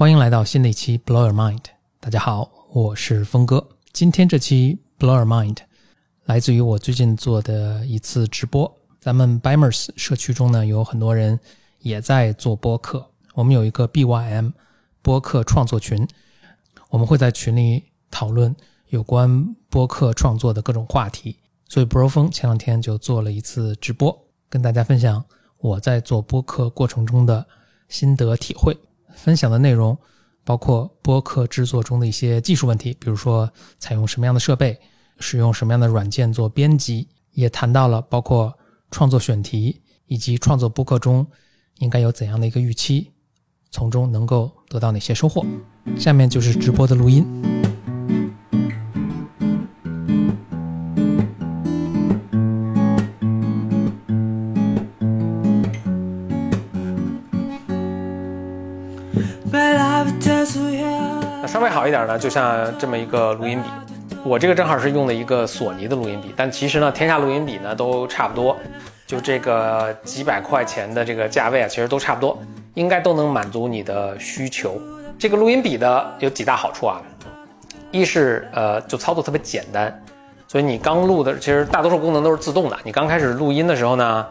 欢迎来到新的一期 Blow Your Mind。大家好，我是峰哥。今天这期 Blow Your Mind 来自于我最近做的一次直播。咱们 Bimers 社区中呢，有很多人也在做播客。我们有一个 BYM 播客创作群，我们会在群里讨论有关播客创作的各种话题。所以 Bro 峰前两天就做了一次直播，跟大家分享我在做播客过程中的心得体会。分享的内容包括播客制作中的一些技术问题，比如说采用什么样的设备，使用什么样的软件做编辑，也谈到了包括创作选题以及创作播客中应该有怎样的一个预期，从中能够得到哪些收获。下面就是直播的录音。一点呢，就像这么一个录音笔，我这个正好是用的一个索尼的录音笔，但其实呢，天下录音笔呢都差不多，就这个几百块钱的这个价位啊，其实都差不多，应该都能满足你的需求。这个录音笔的有几大好处啊，一是呃，就操作特别简单，所以你刚录的，其实大多数功能都是自动的。你刚开始录音的时候呢，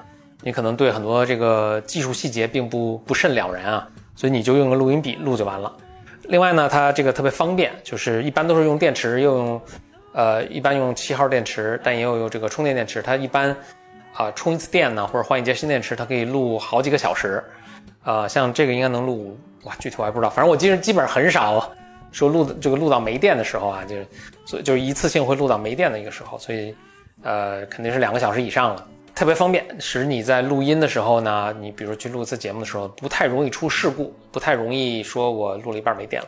你可能对很多这个技术细节并不不甚了然啊，所以你就用个录音笔录就完了。另外呢，它这个特别方便，就是一般都是用电池，又用，呃，一般用七号电池，但也有用这个充电电池。它一般，啊，充一次电呢，或者换一节新电池，它可以录好几个小时。呃，像这个应该能录，哇，具体我还不知道，反正我记得基本上很少说录的这个录到没电的时候啊，就，所以就是一次性会录到没电的一个时候，所以，呃，肯定是两个小时以上了。特别方便，使你在录音的时候呢，你比如去录一次节目的时候，不太容易出事故，不太容易说我录了一半没电了。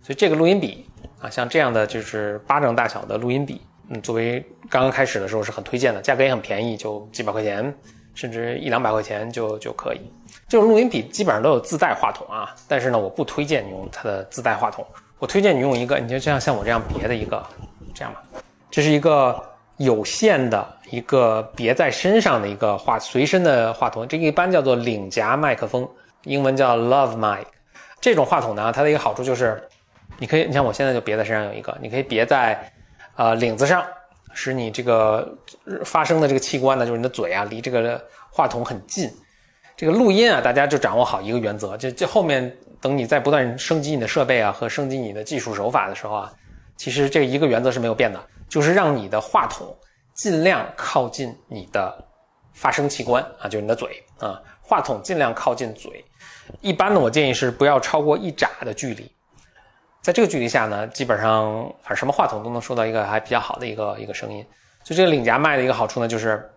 所以这个录音笔啊，像这样的就是巴掌大小的录音笔，嗯，作为刚刚开始的时候是很推荐的，价格也很便宜，就几百块钱，甚至一两百块钱就就可以。这种录音笔基本上都有自带话筒啊，但是呢，我不推荐你用它的自带话筒，我推荐你用一个，你就像像我这样别的一个，这样吧，这是一个。有线的一个别在身上的一个话随身的话筒，这一般叫做领夹麦克风，英文叫 Love Mic。这种话筒呢，它的一个好处就是，你可以，你像我现在就别在身上有一个，你可以别在，呃，领子上，使你这个发声的这个器官呢，就是你的嘴啊，离这个话筒很近。这个录音啊，大家就掌握好一个原则，就就后面等你在不断升级你的设备啊和升级你的技术手法的时候啊，其实这一个原则是没有变的。就是让你的话筒尽量靠近你的发声器官啊，就是你的嘴啊，话筒尽量靠近嘴。一般呢，我建议是不要超过一拃的距离。在这个距离下呢，基本上反正什么话筒都能收到一个还比较好的一个一个声音。所以这个领夹麦的一个好处呢，就是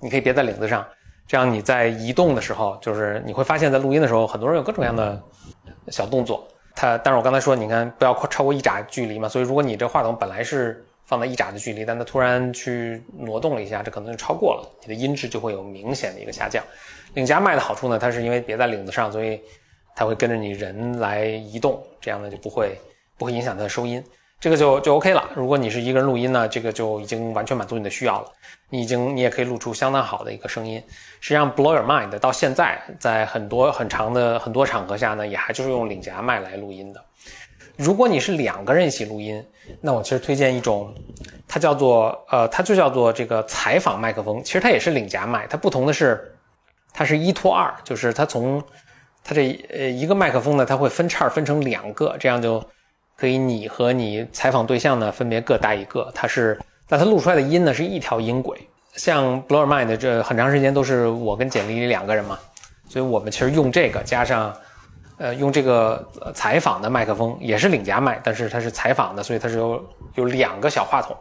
你可以别在领子上，这样你在移动的时候，就是你会发现在录音的时候，很多人有各种各样的小动作。它，但是我刚才说，你看不要超过一拃距离嘛，所以如果你这话筒本来是放在一拃的距离，但它突然去挪动了一下，这可能就超过了，你的音质就会有明显的一个下降。领夹麦的好处呢，它是因为别在领子上，所以它会跟着你人来移动，这样呢就不会不会影响它的收音，这个就就 OK 了。如果你是一个人录音呢，这个就已经完全满足你的需要了，你已经你也可以录出相当好的一个声音。实际上，Blow Your Mind 到现在在很多很长的很多场合下呢，也还就是用领夹麦来录音的。如果你是两个人一起录音，那我其实推荐一种，它叫做呃，它就叫做这个采访麦克风。其实它也是领夹麦，它不同的是，它是一拖二，就是它从它这呃一个麦克风呢，它会分叉分成两个，这样就可以你和你采访对象呢分别各带一个。它是，但它录出来的音呢是一条音轨。像 Blow Your Mind 这很长时间都是我跟简历里两个人嘛，所以我们其实用这个加上。呃，用这个采访的麦克风也是领夹麦，但是它是采访的，所以它是有有两个小话筒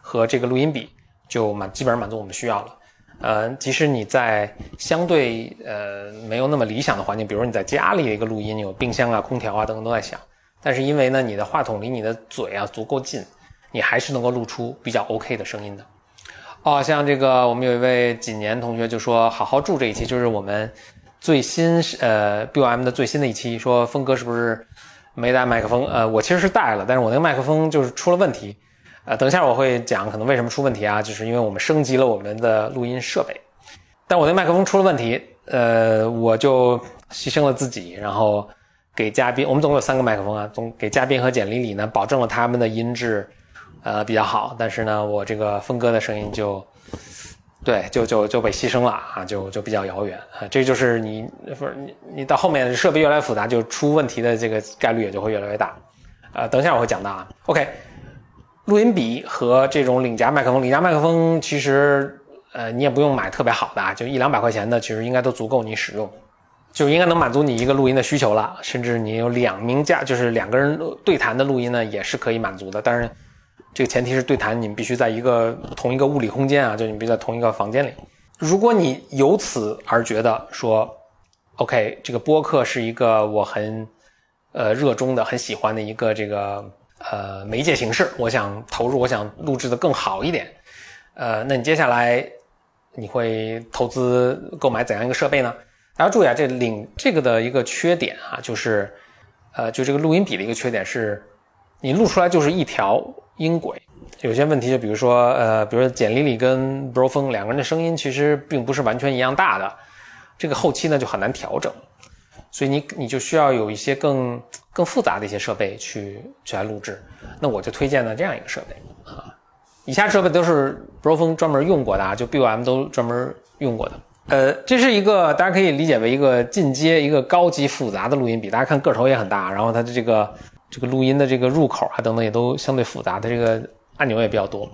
和这个录音笔，就满基本上满足我们需要了。呃，即使你在相对呃没有那么理想的环境，比如你在家里的一个录音，有冰箱啊、空调啊等等都在响，但是因为呢你的话筒离你的嘴啊足够近，你还是能够录出比较 OK 的声音的。哦，像这个我们有一位几年同学就说，好好住这一期就是我们。最新是呃 B O M 的最新的一期说峰哥是不是没带麦克风？呃，我其实是带了，但是我那个麦克风就是出了问题。呃，等一下我会讲可能为什么出问题啊，就是因为我们升级了我们的录音设备。但我那麦克风出了问题，呃，我就牺牲了自己，然后给嘉宾，我们总共有三个麦克风啊，总给嘉宾和简历里呢保证了他们的音质，呃比较好，但是呢，我这个峰哥的声音就，对，就就就被牺牲了啊，就就比较遥远啊，这就是你不是你你到后面设备越来越复杂，就出问题的这个概率也就会越来越大，呃，等一下我会讲到啊，OK，录音笔和这种领夹麦克风，领夹麦克风其实呃你也不用买特别好的啊，就一两百块钱的，其实应该都足够你使用。就应该能满足你一个录音的需求了，甚至你有两名嘉，就是两个人对谈的录音呢，也是可以满足的。当然，这个前提是对谈，你们必须在一个同一个物理空间啊，就你必须在同一个房间里。如果你由此而觉得说，OK，这个播客是一个我很呃热衷的、很喜欢的一个这个呃媒介形式，我想投入，我想录制的更好一点，呃，那你接下来你会投资购买怎样一个设备呢？大家注意啊，这领这个的一个缺点啊，就是，呃，就这个录音笔的一个缺点是，你录出来就是一条音轨，有些问题就比如说，呃，比如说简历里跟 Bro 峰两个人的声音其实并不是完全一样大的，这个后期呢就很难调整，所以你你就需要有一些更更复杂的一些设备去去来录制，那我就推荐了这样一个设备啊，以下设备都是 Bro 峰专门用过的啊，就 BOM 都专门用过的。呃，这是一个大家可以理解为一个进阶、一个高级复杂的录音笔。大家看个头也很大，然后它的这个这个录音的这个入口啊等等也都相对复杂，它这个按钮也比较多。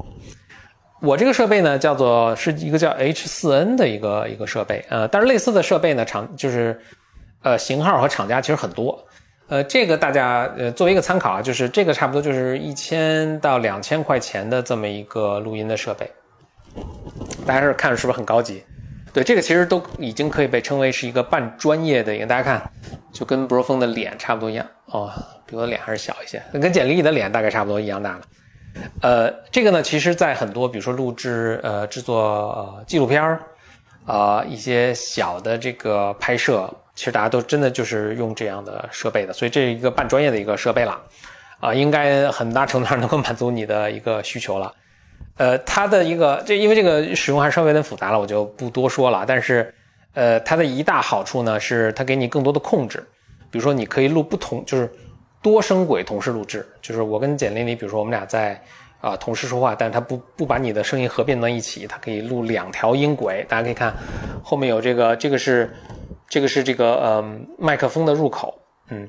我这个设备呢叫做是一个叫 H4n 的一个一个设备，呃，但是类似的设备呢厂就是呃型号和厂家其实很多。呃，这个大家呃作为一个参考啊，就是这个差不多就是一千到两千块钱的这么一个录音的设备，大家是看是不是很高级？对，这个其实都已经可以被称为是一个半专业的一个，大家看，就跟博峰的脸差不多一样哦，比我的脸还是小一些，跟简历的脸大概差不多一样大了。呃，这个呢，其实在很多比如说录制呃制作呃纪录片儿啊一些小的这个拍摄，其实大家都真的就是用这样的设备的，所以这是一个半专业的一个设备了，啊，应该很大程度上能够满足你的一个需求了。呃，它的一个这因为这个使用还是稍微有点复杂了，我就不多说了。但是，呃，它的一大好处呢是它给你更多的控制，比如说你可以录不同，就是多声轨同时录制，就是我跟简历里，比如说我们俩在啊同时说话，但是它不不把你的声音合并到一起，它可以录两条音轨。大家可以看后面有这个，这个是这个是这个呃麦克风的入口，嗯，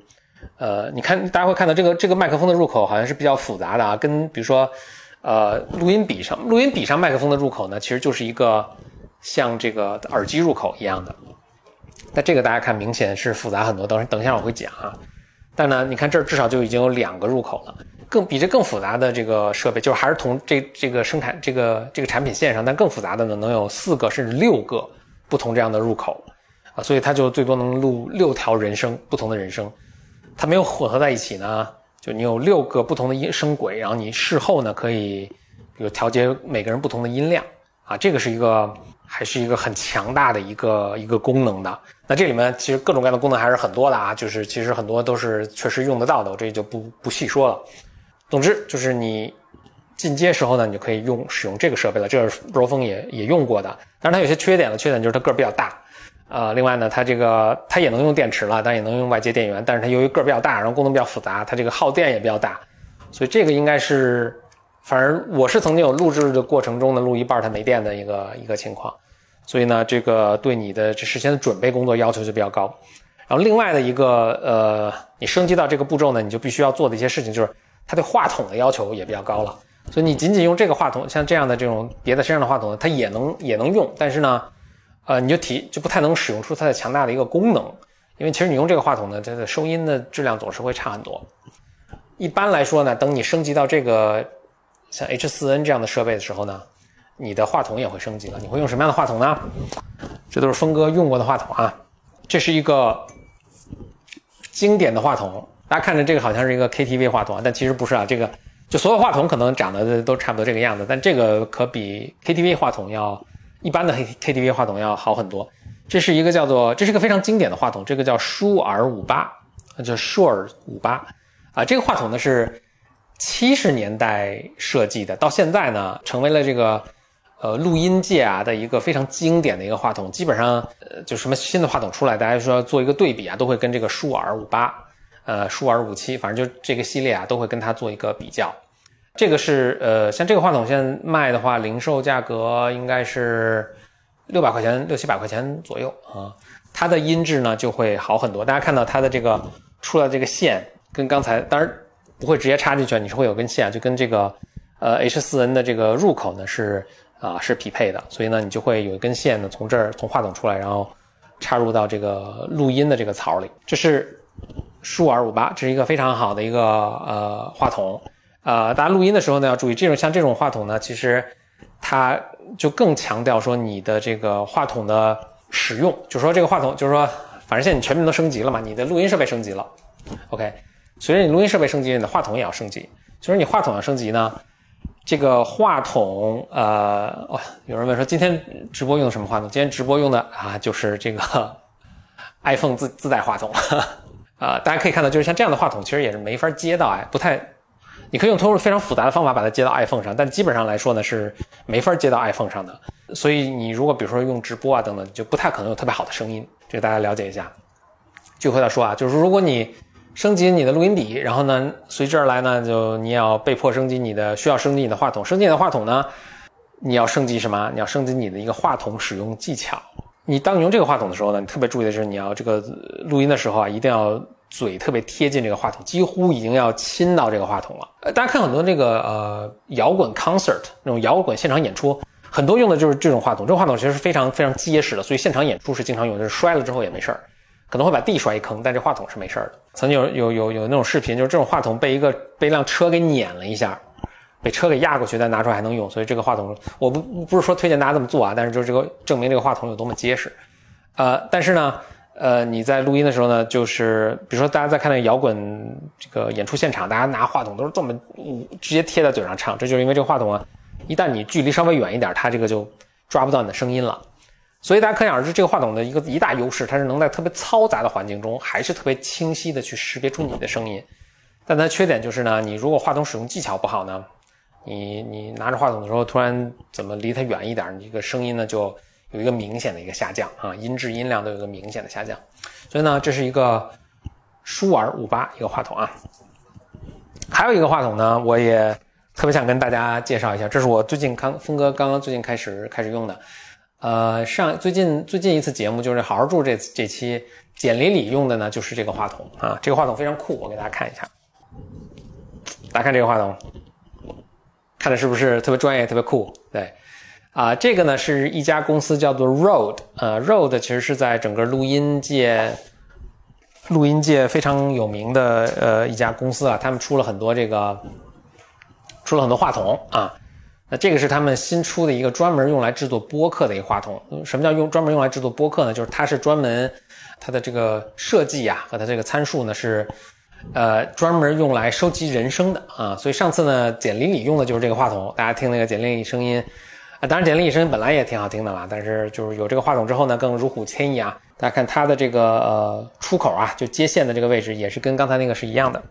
呃，你看大家会看到这个这个麦克风的入口好像是比较复杂的啊，跟比如说。呃，录音笔上，录音笔上麦克风的入口呢，其实就是一个像这个耳机入口一样的。那这个大家看，明显是复杂很多。等等一下我会讲啊。但呢，你看这儿至少就已经有两个入口了。更比这更复杂的这个设备，就是还是同这这个生产这个这个产品线上，但更复杂的呢，能有四个甚至六个不同这样的入口啊。所以它就最多能录六条人声，不同的人声，它没有混合在一起呢。就你有六个不同的音声轨，然后你事后呢可以，比如调节每个人不同的音量啊，这个是一个还是一个很强大的一个一个功能的。那这里面其实各种各样的功能还是很多的啊，就是其实很多都是确实用得到的，我这就不不细说了。总之就是你进阶时候呢，你就可以用使用这个设备了，这是 Bro 峰也也用过的，但是它有些缺点了，缺点就是它个儿比较大。呃，另外呢，它这个它也能用电池了，但也能用外接电源，但是它由于个儿比较大，然后功能比较复杂，它这个耗电也比较大，所以这个应该是，反正我是曾经有录制的过程中呢，录一半它没电的一个一个情况，所以呢，这个对你的这事先的准备工作要求就比较高。然后另外的一个呃，你升级到这个步骤呢，你就必须要做的一些事情就是，它对话筒的要求也比较高了。所以你仅仅用这个话筒，像这样的这种别的身上的话筒，它也能也能用，但是呢。呃，你就提就不太能使用出它的强大的一个功能，因为其实你用这个话筒呢，它的收音的质量总是会差很多。一般来说呢，等你升级到这个像 H4n 这样的设备的时候呢，你的话筒也会升级了。你会用什么样的话筒呢？这都是峰哥用过的话筒啊。这是一个经典的话筒，大家看着这个好像是一个 KTV 话筒啊，但其实不是啊。这个就所有话筒可能长得都差不多这个样子，但这个可比 KTV 话筒要。一般的 K T V 话筒要好很多，这是一个叫做，这是个非常经典的话筒，这个叫舒尔五八，叫舒尔五八，啊，这个话筒呢是七十年代设计的，到现在呢成为了这个呃录音界啊的一个非常经典的一个话筒，基本上呃就什么新的话筒出来，大家说做一个对比啊，都会跟这个舒尔五八呃，舒尔五七，反正就这个系列啊，都会跟它做一个比较。这个是呃，像这个话筒现在卖的话，零售价格应该是六百块钱，六七百块钱左右啊。它的音质呢就会好很多。大家看到它的这个出来这个线，跟刚才当然不会直接插进去，你是会有根线，就跟这个呃 H4n 的这个入口呢是啊是匹配的，所以呢你就会有一根线呢从这儿从话筒出来，然后插入到这个录音的这个槽里。这是。舒尔五八，这是一个非常好的一个呃话筒，呃，大家录音的时候呢要注意，这种像这种话筒呢，其实它就更强调说你的这个话筒的使用，就说这个话筒，就是说，反正现在你全面都升级了嘛，你的录音设备升级了，OK，随着你录音设备升级，你的话筒也要升级，所以你话筒要升级呢，这个话筒，呃，哦，有人问说今天直播用的什么话筒？今天直播用的啊，就是这个 iPhone 自自带话筒。啊，大家可以看到，就是像这样的话筒，其实也是没法接到哎，不太，你可以用通过非常复杂的方法把它接到 iPhone 上，但基本上来说呢是没法接到 iPhone 上的。所以你如果比如说用直播啊等等，就不太可能有特别好的声音。这个大家了解一下。就回到说啊，就是如果你升级你的录音笔，然后呢随之而来呢，就你要被迫升级你的需要升级你的话筒，升级你的话筒呢，你要升级什么？你要升级你的一个话筒使用技巧。你当你用这个话筒的时候呢，你特别注意的是，你要这个录音的时候啊，一定要嘴特别贴近这个话筒，几乎已经要亲到这个话筒了。呃，大家看很多这个呃摇滚 concert 那种摇滚现场演出，很多用的就是这种话筒。这种话筒其实是非常非常结实的，所以现场演出是经常用，就是摔了之后也没事儿，可能会把地摔一坑，但这话筒是没事儿的。曾经有有有有那种视频，就是这种话筒被一个被一辆车给碾了一下。被车给压过去，再拿出来还能用，所以这个话筒我不不是说推荐大家这么做啊，但是就是这个证明这个话筒有多么结实，呃，但是呢，呃，你在录音的时候呢，就是比如说大家在看那个摇滚这个演出现场，大家拿话筒都是这么直接贴在嘴上唱，这就是因为这个话筒啊，一旦你距离稍微远一点，它这个就抓不到你的声音了，所以大家可想而知，这个话筒的一个一大优势，它是能在特别嘈杂的环境中，还是特别清晰的去识别出你的声音，但它缺点就是呢，你如果话筒使用技巧不好呢。你你拿着话筒的时候，突然怎么离它远一点，你这个声音呢就有一个明显的一个下降啊，音质音量都有一个明显的下降。所以呢，这是一个舒尔五八一个话筒啊。还有一个话筒呢，我也特别想跟大家介绍一下，这是我最近刚峰哥刚刚最近开始开始用的。呃，上最近最近一次节目就是好好住这这期简里里用的呢，就是这个话筒啊。这个话筒非常酷，我给大家看一下。大家看这个话筒。看的是不是特别专业、特别酷？对，啊，这个呢是一家公司叫做 Rode，呃，Road 其实是在整个录音界、录音界非常有名的呃一家公司啊，他们出了很多这个，出了很多话筒啊。那这个是他们新出的一个专门用来制作播客的一个话筒。什么叫用专门用来制作播客呢？就是它是专门它的这个设计啊和它这个参数呢是。呃，专门用来收集人声的啊，所以上次呢，简里里用的就是这个话筒，大家听那个简里里声音啊，当然简里里声音本来也挺好听的啦，但是就是有这个话筒之后呢，更如虎添翼啊。大家看它的这个呃出口啊，就接线的这个位置也是跟刚才那个是一样的。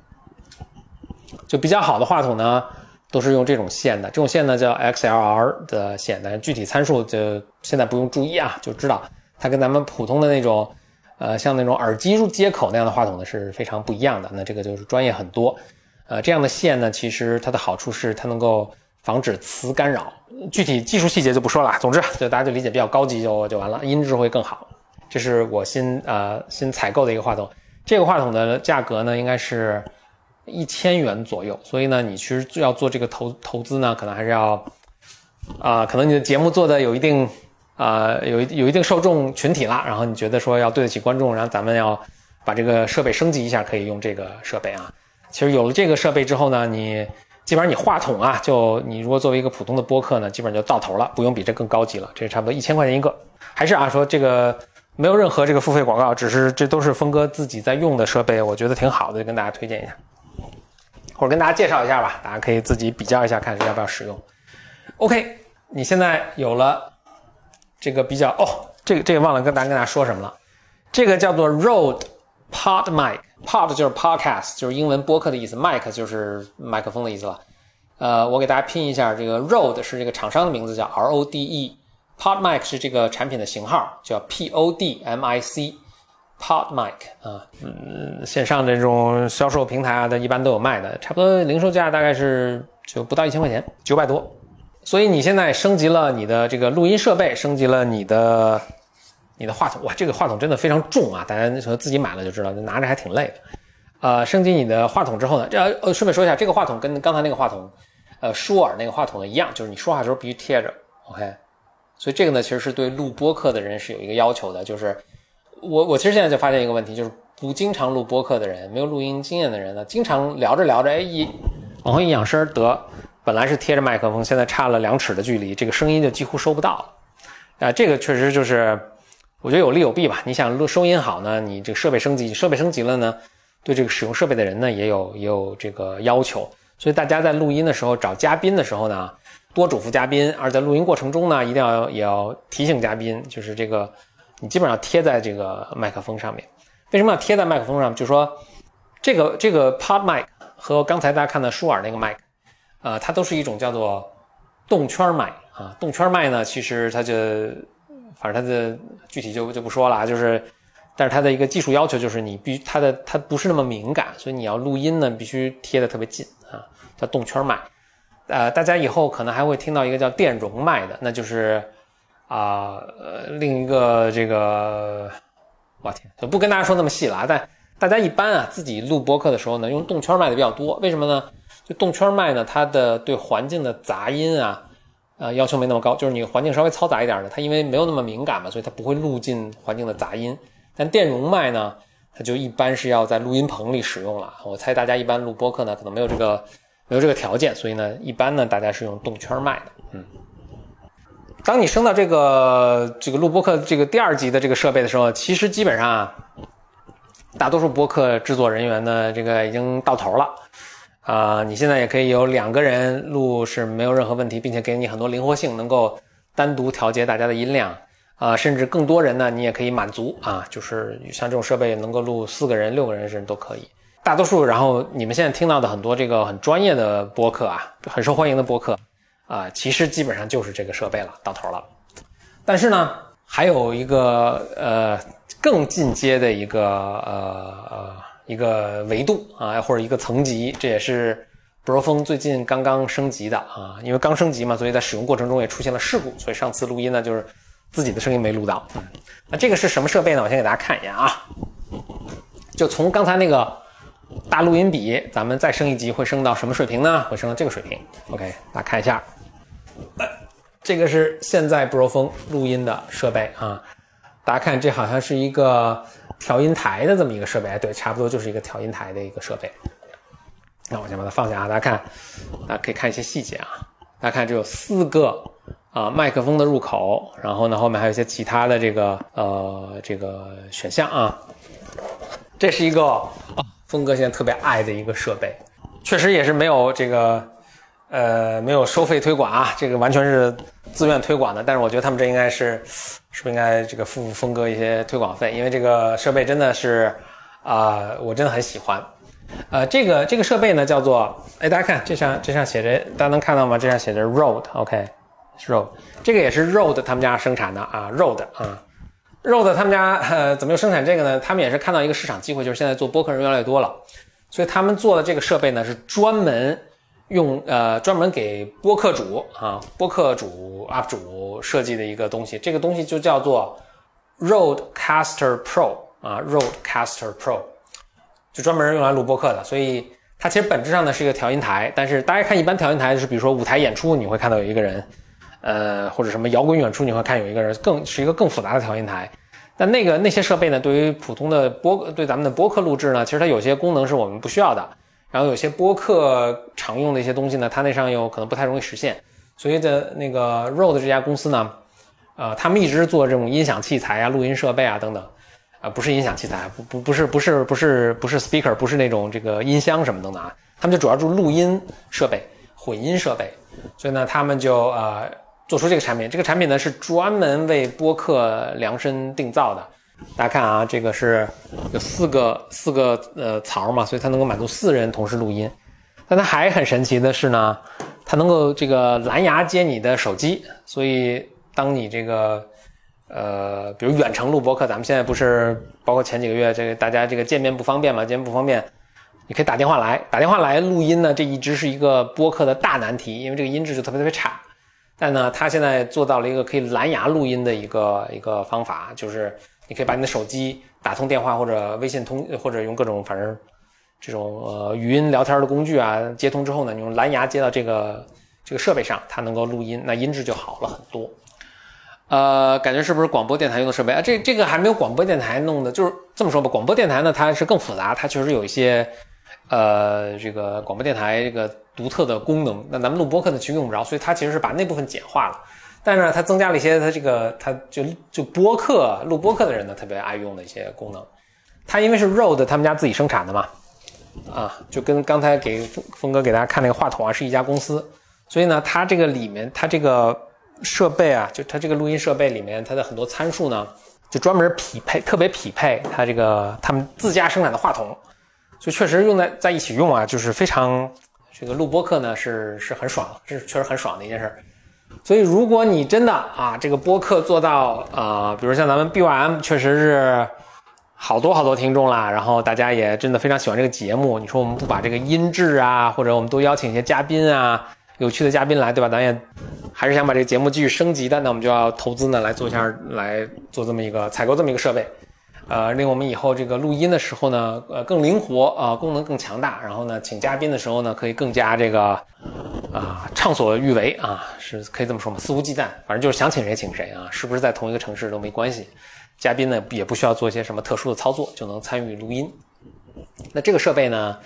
就比较好的话筒呢，都是用这种线的，这种线呢叫 XLR 的线，但具体参数就现在不用注意啊，就知道它跟咱们普通的那种。呃，像那种耳机入接口那样的话筒呢，是非常不一样的。那这个就是专业很多。呃，这样的线呢，其实它的好处是它能够防止磁干扰。具体技术细节就不说了。总之，就大家就理解比较高级就就完了，音质会更好。这是我新呃新采购的一个话筒。这个话筒的价格呢，应该是一千元左右。所以呢，你其实要做这个投投资呢，可能还是要啊，可能你的节目做的有一定。啊，有有一定受众群体了，然后你觉得说要对得起观众，然后咱们要把这个设备升级一下，可以用这个设备啊。其实有了这个设备之后呢，你基本上你话筒啊，就你如果作为一个普通的播客呢，基本上就到头了，不用比这更高级了。这差不多一千块钱一个，还是啊说这个没有任何这个付费广告，只是这都是峰哥自己在用的设备，我觉得挺好的，就跟大家推荐一下，或者跟大家介绍一下吧，大家可以自己比较一下，看要不要使用。OK，你现在有了。这个比较哦，这个这个忘了跟大家跟大家说什么了。这个叫做 Road Pod Mic Pod 就是 Podcast，就是英文播客的意思，Mic 就是麦克风的意思了。呃，我给大家拼一下，这个 r o a d 是这个厂商的名字，叫 R O D E，Pod Mic 是这个产品的型号，叫 P O D M I C。Pod Mic 啊，嗯，线上这种销售平台啊，它一般都有卖的，差不多零售价大概是就不到一千块钱，九百多。所以你现在升级了你的这个录音设备，升级了你的你的话筒，哇，这个话筒真的非常重啊！大家自己买了就知道，拿着还挺累的。呃，升级你的话筒之后呢，这呃顺便说一下，这个话筒跟刚才那个话筒，呃，舒尔那个话筒呢一样，就是你说话的时候必须贴着，OK。所以这个呢，其实是对录播客的人是有一个要求的，就是我我其实现在就发现一个问题，就是不经常录播客的人，没有录音经验的人呢，经常聊着聊着，哎一往后一仰身得。本来是贴着麦克风，现在差了两尺的距离，这个声音就几乎收不到了。啊，这个确实就是，我觉得有利有弊吧。你想录收音好呢，你这个设备升级，设备升级了呢，对这个使用设备的人呢也有也有这个要求。所以大家在录音的时候找嘉宾的时候呢，多嘱咐嘉宾；而在录音过程中呢，一定要也要提醒嘉宾，就是这个你基本上贴在这个麦克风上面。为什么要贴在麦克风上？就说这个这个 Pod Mic 和刚才大家看的舒尔那个麦克。呃，它都是一种叫做动圈麦啊，动圈麦呢，其实它就，反正它的具体就就不说了啊，就是，但是它的一个技术要求就是你必须它的它不是那么敏感，所以你要录音呢必须贴的特别近啊，叫动圈麦。呃，大家以后可能还会听到一个叫电容麦的，那就是啊呃另一个这个，我天，就不跟大家说那么细了啊，但大家一般啊自己录播客的时候呢，用动圈麦的比较多，为什么呢？就动圈麦呢，它的对环境的杂音啊，呃，要求没那么高，就是你环境稍微嘈杂一点的，它因为没有那么敏感嘛，所以它不会录进环境的杂音。但电容麦呢，它就一般是要在录音棚里使用了。我猜大家一般录播客呢，可能没有这个没有这个条件，所以呢，一般呢，大家是用动圈麦的。嗯，当你升到这个这个录播客这个第二级的这个设备的时候，其实基本上啊，大多数播客制作人员呢，这个已经到头了。啊，你现在也可以有两个人录是没有任何问题，并且给你很多灵活性，能够单独调节大家的音量啊，甚至更多人呢，你也可以满足啊，就是像这种设备能够录四个人、六个人甚至都可以。大多数，然后你们现在听到的很多这个很专业的播客啊，很受欢迎的播客啊，其实基本上就是这个设备了，到头了。但是呢，还有一个呃更进阶的一个呃呃。一个维度啊，或者一个层级，这也是 Bro 风最近刚刚升级的啊，因为刚升级嘛，所以在使用过程中也出现了事故，所以上次录音呢就是自己的声音没录到。那这个是什么设备呢？我先给大家看一眼啊，就从刚才那个大录音笔，咱们再升一级会升到什么水平呢？会升到这个水平。OK，大家看一下，这个是现在 Bro 风录音的设备啊，大家看这好像是一个。调音台的这么一个设备，对，差不多就是一个调音台的一个设备。那我先把它放下啊，大家看，大家可以看一些细节啊。大家看，这有四个啊麦克风的入口，然后呢后面还有一些其他的这个呃这个选项啊。这是一个啊峰哥现在特别爱的一个设备，确实也是没有这个呃没有收费推广啊，这个完全是自愿推广的。但是我觉得他们这应该是。是不是应该这个付峰哥一些推广费？因为这个设备真的是，啊，我真的很喜欢。呃，这个这个设备呢叫做，哎，大家看这上这上写着，大家能看到吗？这上写着 Rode，OK，Rode，这个也是 Rode 他们家生产的啊，Rode 啊，Rode 他们家呃怎么又生产这个呢？他们也是看到一个市场机会，就是现在做播客人越来越多了，所以他们做的这个设备呢是专门。用呃专门给播客主啊播客主 UP 主设计的一个东西，这个东西就叫做 Roadcaster Pro 啊 Roadcaster Pro，就专门用来录播客的。所以它其实本质上呢是一个调音台，但是大家看一般调音台就是比如说舞台演出你会看到有一个人，呃或者什么摇滚演出你会看有一个人，更是一个更复杂的调音台。但那个那些设备呢，对于普通的播对咱们的播客录制呢，其实它有些功能是我们不需要的。然后有些播客常用的一些东西呢，它那上又可能不太容易实现，所以的那个 Rode 这家公司呢，呃，他们一直做这种音响器材啊、录音设备啊等等，啊，不是音响器材，不不不是不是不是不是 speaker，不是那种这个音箱什么等等啊，他们就主要做录音设备、混音设备，所以呢，他们就呃做出这个产品，这个产品呢是专门为播客量身定造的。大家看啊，这个是有四个四个呃槽嘛，所以它能够满足四人同时录音。但它还很神奇的是呢，它能够这个蓝牙接你的手机，所以当你这个呃，比如远程录播课，咱们现在不是包括前几个月这个大家这个见面不方便嘛，见面不方便，你可以打电话来，打电话来录音呢，这一直是一个播客的大难题，因为这个音质就特别特别差。但呢，他现在做到了一个可以蓝牙录音的一个一个方法，就是你可以把你的手机打通电话或者微信通，或者用各种反正这种呃语音聊天的工具啊接通之后呢，你用蓝牙接到这个这个设备上，它能够录音，那音质就好了很多。呃，感觉是不是广播电台用的设备啊？这这个还没有广播电台弄的，就是这么说吧。广播电台呢，它是更复杂，它确实有一些，呃，这个广播电台这个独特的功能。那咱们录播客呢，其实用不着，所以它其实是把那部分简化了。但是呢，它增加了一些它这个，它就就播客录播客的人呢特别爱用的一些功能。它因为是 Rode 他们家自己生产的嘛，啊，就跟刚才给峰峰哥给大家看那个话筒啊，是一家公司，所以呢，它这个里面它这个。设备啊，就它这个录音设备里面，它的很多参数呢，就专门匹配，特别匹配它这个他们自家生产的话筒，就确实用在在一起用啊，就是非常这个录播客呢是是很爽，是确实很爽的一件事。所以如果你真的啊这个播客做到啊，比如像咱们 BYM 确实是好多好多听众啦，然后大家也真的非常喜欢这个节目，你说我们不把这个音质啊，或者我们多邀请一些嘉宾啊。有趣的嘉宾来，对吧？咱也还是想把这个节目继续升级的，那我们就要投资呢，来做一下，来做这么一个采购这么一个设备，呃，令我们以后这个录音的时候呢，呃，更灵活啊，功能更强大。然后呢，请嘉宾的时候呢，可以更加这个啊畅所欲为啊，是可以这么说吗？肆无忌惮，反正就是想请谁请谁啊，是不是在同一个城市都没关系。嘉宾呢也不需要做一些什么特殊的操作，就能参与录音。那这个设备呢？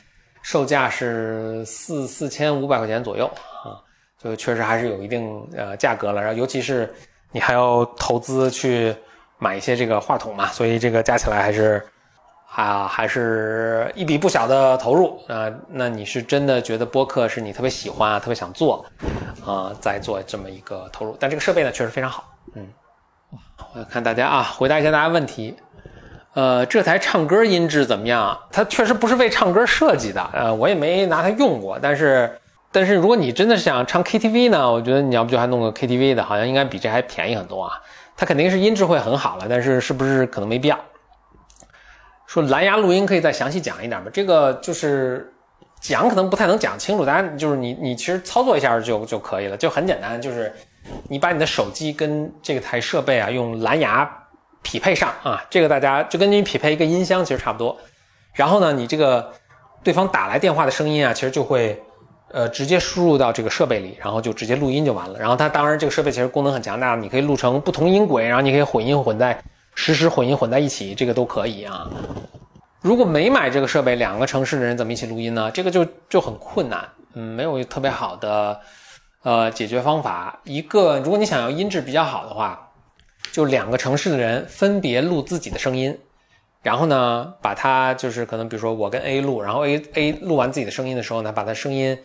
售价是四四千五百块钱左右啊，就确实还是有一定呃价格了。然后尤其是你还要投资去买一些这个话筒嘛，所以这个加起来还是啊还是一笔不小的投入啊。那你是真的觉得播客是你特别喜欢啊，特别想做啊，在做这么一个投入。但这个设备呢确实非常好，嗯，我看大家啊，回答一下大家问题。呃，这台唱歌音质怎么样啊？它确实不是为唱歌设计的，呃，我也没拿它用过。但是，但是如果你真的是想唱 KTV 呢，我觉得你要不就还弄个 KTV 的，好像应该比这还便宜很多啊。它肯定是音质会很好了，但是是不是可能没必要？说蓝牙录音可以再详细讲一点吗？这个就是讲可能不太能讲清楚，大家就是你你其实操作一下就就可以了，就很简单，就是你把你的手机跟这个台设备啊用蓝牙。匹配上啊，这个大家就跟你匹配一个音箱其实差不多。然后呢，你这个对方打来电话的声音啊，其实就会呃直接输入到这个设备里，然后就直接录音就完了。然后它当然这个设备其实功能很强大，你可以录成不同音轨，然后你可以混音混在实时混音混在一起，这个都可以啊。如果没买这个设备，两个城市的人怎么一起录音呢？这个就就很困难，嗯，没有特别好的呃解决方法。一个如果你想要音质比较好的话。就两个城市的人分别录自己的声音，然后呢，把它就是可能比如说我跟 A 录，然后 A A 录完自己的声音的时候呢，把它声音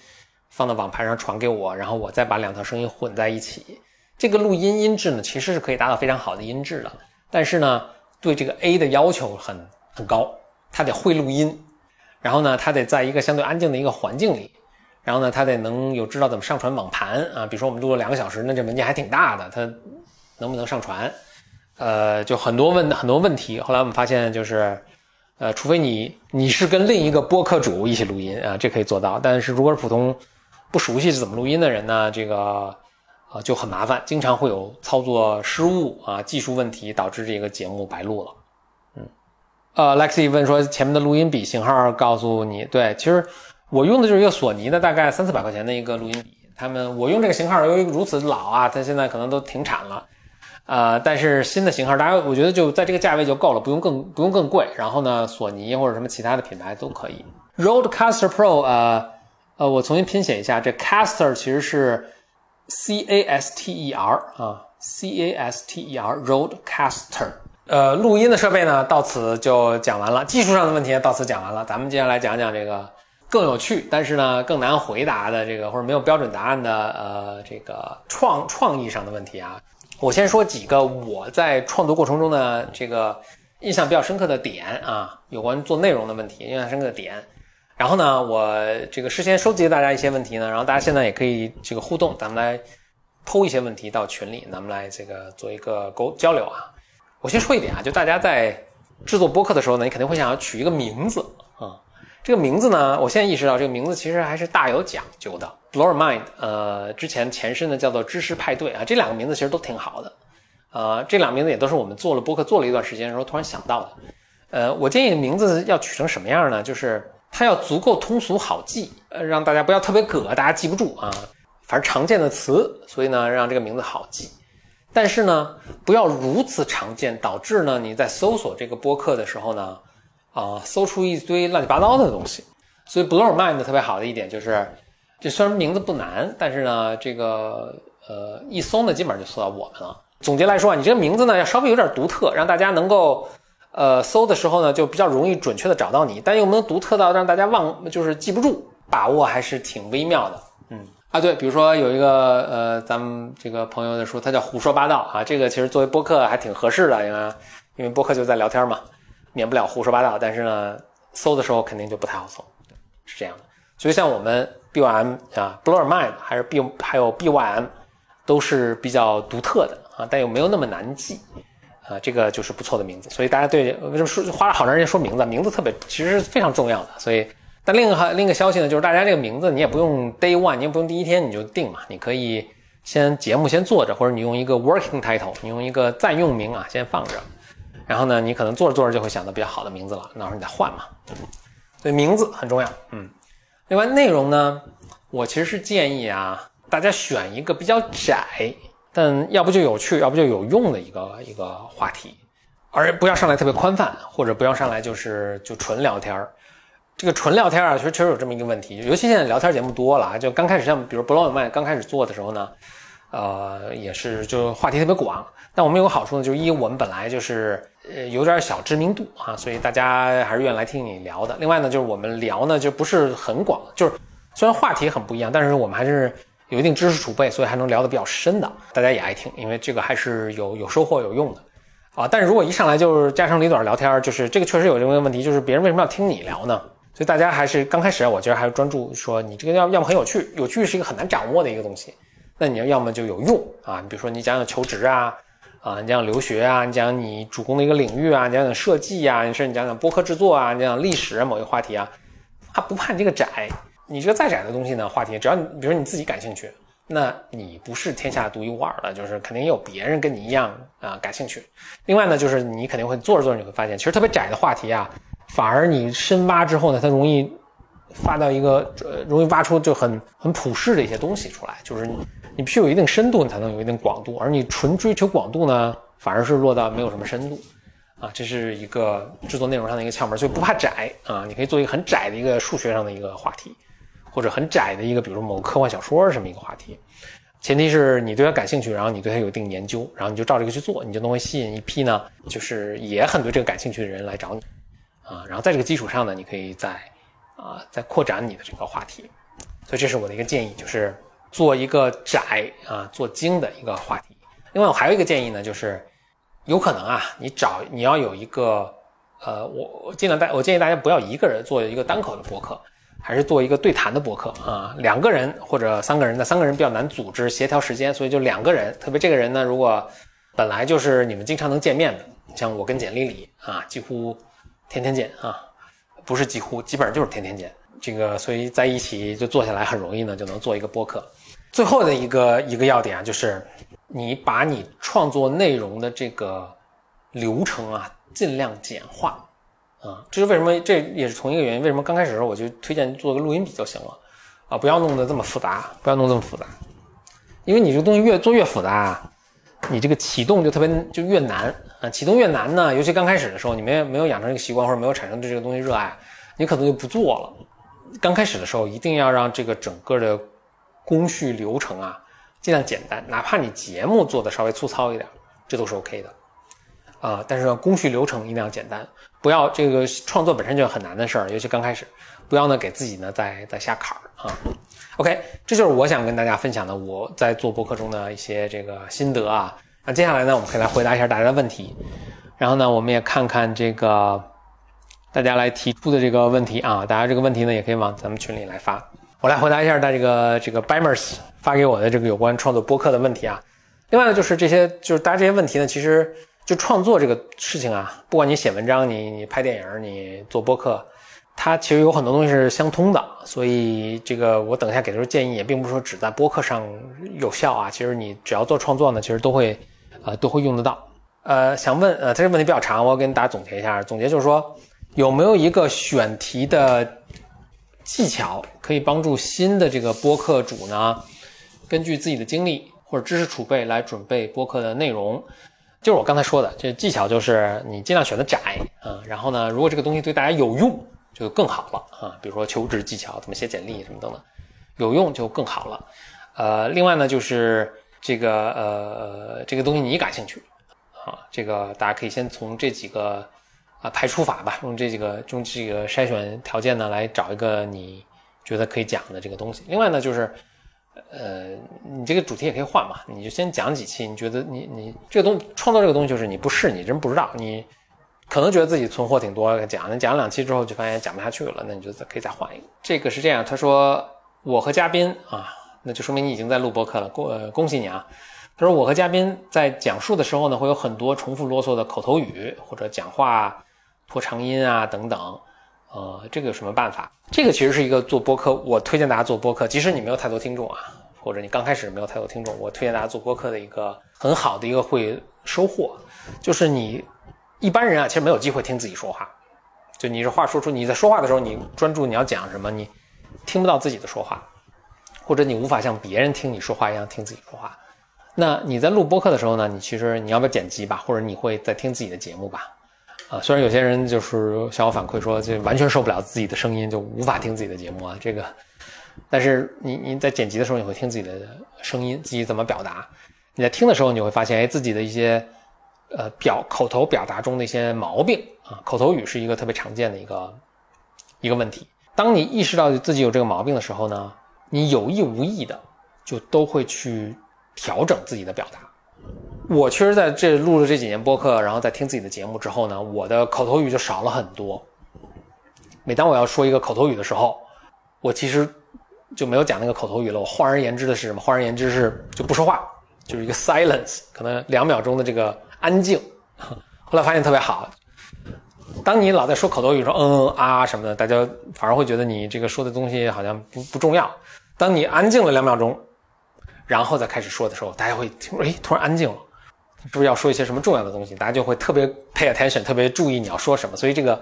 放到网盘上传给我，然后我再把两条声音混在一起。这个录音音质呢，其实是可以达到非常好的音质的，但是呢，对这个 A 的要求很很高，他得会录音，然后呢，他得在一个相对安静的一个环境里，然后呢，他得能有知道怎么上传网盘啊，比如说我们录了两个小时，那这文件还挺大的，他。能不能上传？呃，就很多问很多问题。后来我们发现，就是，呃，除非你你是跟另一个播客主一起录音啊，这可以做到。但是如果是普通不熟悉怎么录音的人呢，这个啊就很麻烦，经常会有操作失误啊，技术问题导致这个节目白录了。嗯，呃，Lexi 问说前面的录音笔型号告诉你，对，其实我用的就是一个索尼的，大概三四百块钱的一个录音笔。他们我用这个型号由于如此老啊，它现在可能都停产了。呃，但是新的型号，大家我觉得就在这个价位就够了，不用更不用更贵。然后呢，索尼或者什么其他的品牌都可以。Roadcaster Pro，呃呃，我重新拼写一下，这 caster 其实是 C A S T E R 啊，Caster Roadcaster，。呃，录音的设备呢，到此就讲完了，技术上的问题到此讲完了。咱们接下来讲讲这个更有趣，但是呢更难回答的这个或者没有标准答案的呃这个创创意上的问题啊。我先说几个我在创作过程中的这个印象比较深刻的点啊，有关做内容的问题，印象深刻的点。然后呢，我这个事先收集大家一些问题呢，然后大家现在也可以这个互动，咱们来偷一些问题到群里，咱们来这个做一个沟交流啊。我先说一点啊，就大家在制作播客的时候呢，你肯定会想要取一个名字啊。这个名字呢，我现在意识到这个名字其实还是大有讲究的。Blow Mind，呃，之前前身呢叫做知识派对啊，这两个名字其实都挺好的。呃，这两个名字也都是我们做了播客做了一段时间的时候突然想到的。呃，我建议名字要取成什么样呢？就是它要足够通俗好记，呃，让大家不要特别葛，大家记不住啊。反正常见的词，所以呢，让这个名字好记。但是呢，不要如此常见，导致呢你在搜索这个播客的时候呢，啊，搜出一堆乱七八糟的东西。所以 Blow Mind 特别好的一点就是，这虽然名字不难，但是呢，这个呃一搜呢，基本上就搜到我们了。总结来说啊，你这个名字呢要稍微有点独特，让大家能够。呃，搜的时候呢，就比较容易准确的找到你，但又不能独特到让大家忘，就是记不住，把握还是挺微妙的。嗯，啊，对，比如说有一个呃，咱们这个朋友的说他叫胡说八道啊，这个其实作为播客还挺合适的，因为因为播客就在聊天嘛，免不了胡说八道，但是呢，搜的时候肯定就不太好搜，是这样的。所以像我们 BYM 啊，Blow Mind 还是 B 还有 BYM，都是比较独特的啊，但又没有那么难记。啊，这个就是不错的名字，所以大家对为什么说花了好长时间说名字？名字特别其实是非常重要的。所以，但另一个另一个消息呢，就是大家这个名字你也不用 day one，你也不用第一天你就定嘛，你可以先节目先做着，或者你用一个 working title，你用一个暂用名啊先放着，然后呢，你可能做着做着就会想到比较好的名字了，到时候你再换嘛。所以名字很重要，嗯。另外内容呢，我其实是建议啊，大家选一个比较窄。但要不就有趣，要不就有用的一个一个话题，而不要上来特别宽泛，或者不要上来就是就纯聊天儿。这个纯聊天啊，其实确实有这么一个问题，尤其现在聊天节目多了啊。就刚开始像比如 Blow My 刚开始做的时候呢，呃，也是就话题特别广。但我们有个好处呢，就是一我们本来就是呃有点小知名度啊，所以大家还是愿意来听你聊的。另外呢，就是我们聊呢就不是很广，就是虽然话题很不一样，但是我们还是。有一定知识储备，所以还能聊得比较深的，大家也爱听，因为这个还是有有收获有用的，啊！但是如果一上来就是家长里短聊天，就是这个确实有这个问题，就是别人为什么要听你聊呢？所以大家还是刚开始，我觉得还是专注说你这个要要么很有趣，有趣是一个很难掌握的一个东西，那你要要么就有用啊，你比如说你讲讲求职啊，啊，你讲讲留学啊，你讲你主攻的一个领域啊，你讲讲设计啊，你甚至讲讲播客制作啊，你讲历史某一个话题啊，他不怕你这个窄。你这个再窄的东西呢，话题只要你，比如说你自己感兴趣，那你不是天下独一无二的，就是肯定也有别人跟你一样啊感兴趣。另外呢，就是你肯定会做着做着你会发现，其实特别窄的话题啊，反而你深挖之后呢，它容易发到一个呃，容易挖出就很很普世的一些东西出来。就是你你必须有一定深度，你才能有一定广度，而你纯追求广度呢，反而是落到没有什么深度啊。这是一个制作内容上的一个窍门，所以不怕窄啊，你可以做一个很窄的一个数学上的一个话题。或者很窄的一个，比如某个科幻小说什么一个话题，前提是你对它感兴趣，然后你对它有一定研究，然后你就照这个去做，你就能会吸引一批呢，就是也很对这个感兴趣的人来找你，啊，然后在这个基础上呢，你可以再啊再扩展你的这个话题，所以这是我的一个建议，就是做一个窄啊做精的一个话题。另外我还有一个建议呢，就是有可能啊，你找你要有一个呃，我我尽量大，我建议大家不要一个人做一个单口的博客。还是做一个对谈的博客啊，两个人或者三个人，那三个人比较难组织协调时间，所以就两个人。特别这个人呢，如果本来就是你们经常能见面的，像我跟简丽丽啊，几乎天天见啊，不是几乎，基本上就是天天见。这个所以在一起就坐下来很容易呢，就能做一个播客。最后的一个一个要点啊，就是你把你创作内容的这个流程啊，尽量简化。啊，这是为什么？这也是同一个原因。为什么刚开始的时候我就推荐做个录音笔就行了，啊，不要弄得这么复杂，不要弄这么复杂，因为你这个东西越做越复杂，你这个启动就特别就越难啊。启动越难呢，尤其刚开始的时候，你没没有养成这个习惯，或者没有产生对这个东西热爱，你可能就不做了。刚开始的时候，一定要让这个整个的工序流程啊尽量简单，哪怕你节目做的稍微粗糙一点，这都是 OK 的。啊，但是工序流程一定要简单，不要这个创作本身就很难的事儿，尤其刚开始，不要呢给自己呢再再下坎儿啊。OK，这就是我想跟大家分享的我在做博客中的一些这个心得啊。那接下来呢，我们可以来回答一下大家的问题，然后呢，我们也看看这个大家来提出的这个问题啊，大家这个问题呢也可以往咱们群里来发。我来回答一下大家这个这个 Bimers 发给我的这个有关创作播客的问题啊。另外呢，就是这些就是大家这些问题呢，其实就创作这个事情啊，不管你写文章，你你拍电影，你做播客。它其实有很多东西是相通的，所以这个我等一下给的建议也并不是说只在播客上有效啊。其实你只要做创作呢，其实都会，呃，都会用得到。呃，想问，呃，这个问题比较长，我跟大家总结一下。总结就是说，有没有一个选题的技巧，可以帮助新的这个播客主呢，根据自己的经历或者知识储备来准备播客的内容？就是我刚才说的，这技巧就是你尽量选的窄啊，然后呢，如果这个东西对大家有用。就更好了啊，比如说求职技巧，怎么写简历什么等等，有用就更好了。呃，另外呢，就是这个呃这个东西你感兴趣啊，这个大家可以先从这几个啊排除法吧，用这几个用这个筛选条件呢来找一个你觉得可以讲的这个东西。另外呢，就是呃你这个主题也可以换嘛，你就先讲几期，你觉得你你这个东创作这个东西就是你不试你真不知道你。可能觉得自己存货挺多，讲，那讲两期之后就发现讲不下去了，那你就再可以再换一个。这个是这样，他说我和嘉宾啊，那就说明你已经在录播客了，恭呃恭喜你啊。他说我和嘉宾在讲述的时候呢，会有很多重复啰嗦的口头语或者讲话拖长音啊等等，呃，这个有什么办法？这个其实是一个做播客，我推荐大家做播客，即使你没有太多听众啊，或者你刚开始没有太多听众，我推荐大家做播客的一个很好的一个会收获，就是你。一般人啊，其实没有机会听自己说话，就你这话说出，你在说话的时候，你专注你要讲什么，你听不到自己的说话，或者你无法像别人听你说话一样听自己说话。那你在录播客的时候呢，你其实你要不要剪辑吧，或者你会在听自己的节目吧？啊，虽然有些人就是向我反馈说，就完全受不了自己的声音，就无法听自己的节目啊，这个，但是你你在剪辑的时候，你会听自己的声音，自己怎么表达？你在听的时候，你会发现，哎，自己的一些。呃，表口头表达中的一些毛病啊，口头语是一个特别常见的一个一个问题。当你意识到自己有这个毛病的时候呢，你有意无意的就都会去调整自己的表达。我确实在这录了这几年播客，然后在听自己的节目之后呢，我的口头语就少了很多。每当我要说一个口头语的时候，我其实就没有讲那个口头语了。我换而言之的是什么？换而言之是就不说话，就是一个 silence，可能两秒钟的这个。安静，后来发现特别好。当你老在说口头语，说嗯嗯啊什么的，大家反而会觉得你这个说的东西好像不不重要。当你安静了两秒钟，然后再开始说的时候，大家会听，哎，突然安静了，是不是要说一些什么重要的东西？大家就会特别 pay attention，特别注意你要说什么。所以这个，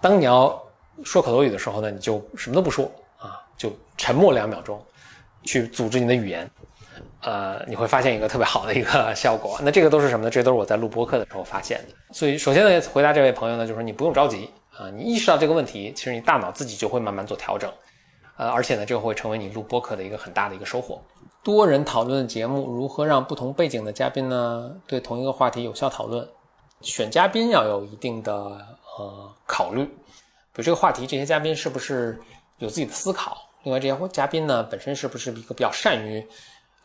当你要说口头语的时候呢，你就什么都不说啊，就沉默两秒钟，去组织你的语言。呃，你会发现一个特别好的一个 效果。那这个都是什么呢？这都是我在录播课的时候发现的。所以，首先呢，回答这位朋友呢，就是你不用着急啊，你意识到这个问题，其实你大脑自己就会慢慢做调整。呃，而且呢，这个会成为你录播课的一个很大的一个收获。多人讨论的节目，如何让不同背景的嘉宾呢对同一个话题有效讨论？选嘉宾要有一定的呃考虑，比如这个话题，这些嘉宾是不是有自己的思考？另外，这些嘉宾呢本身是不是一个比较善于。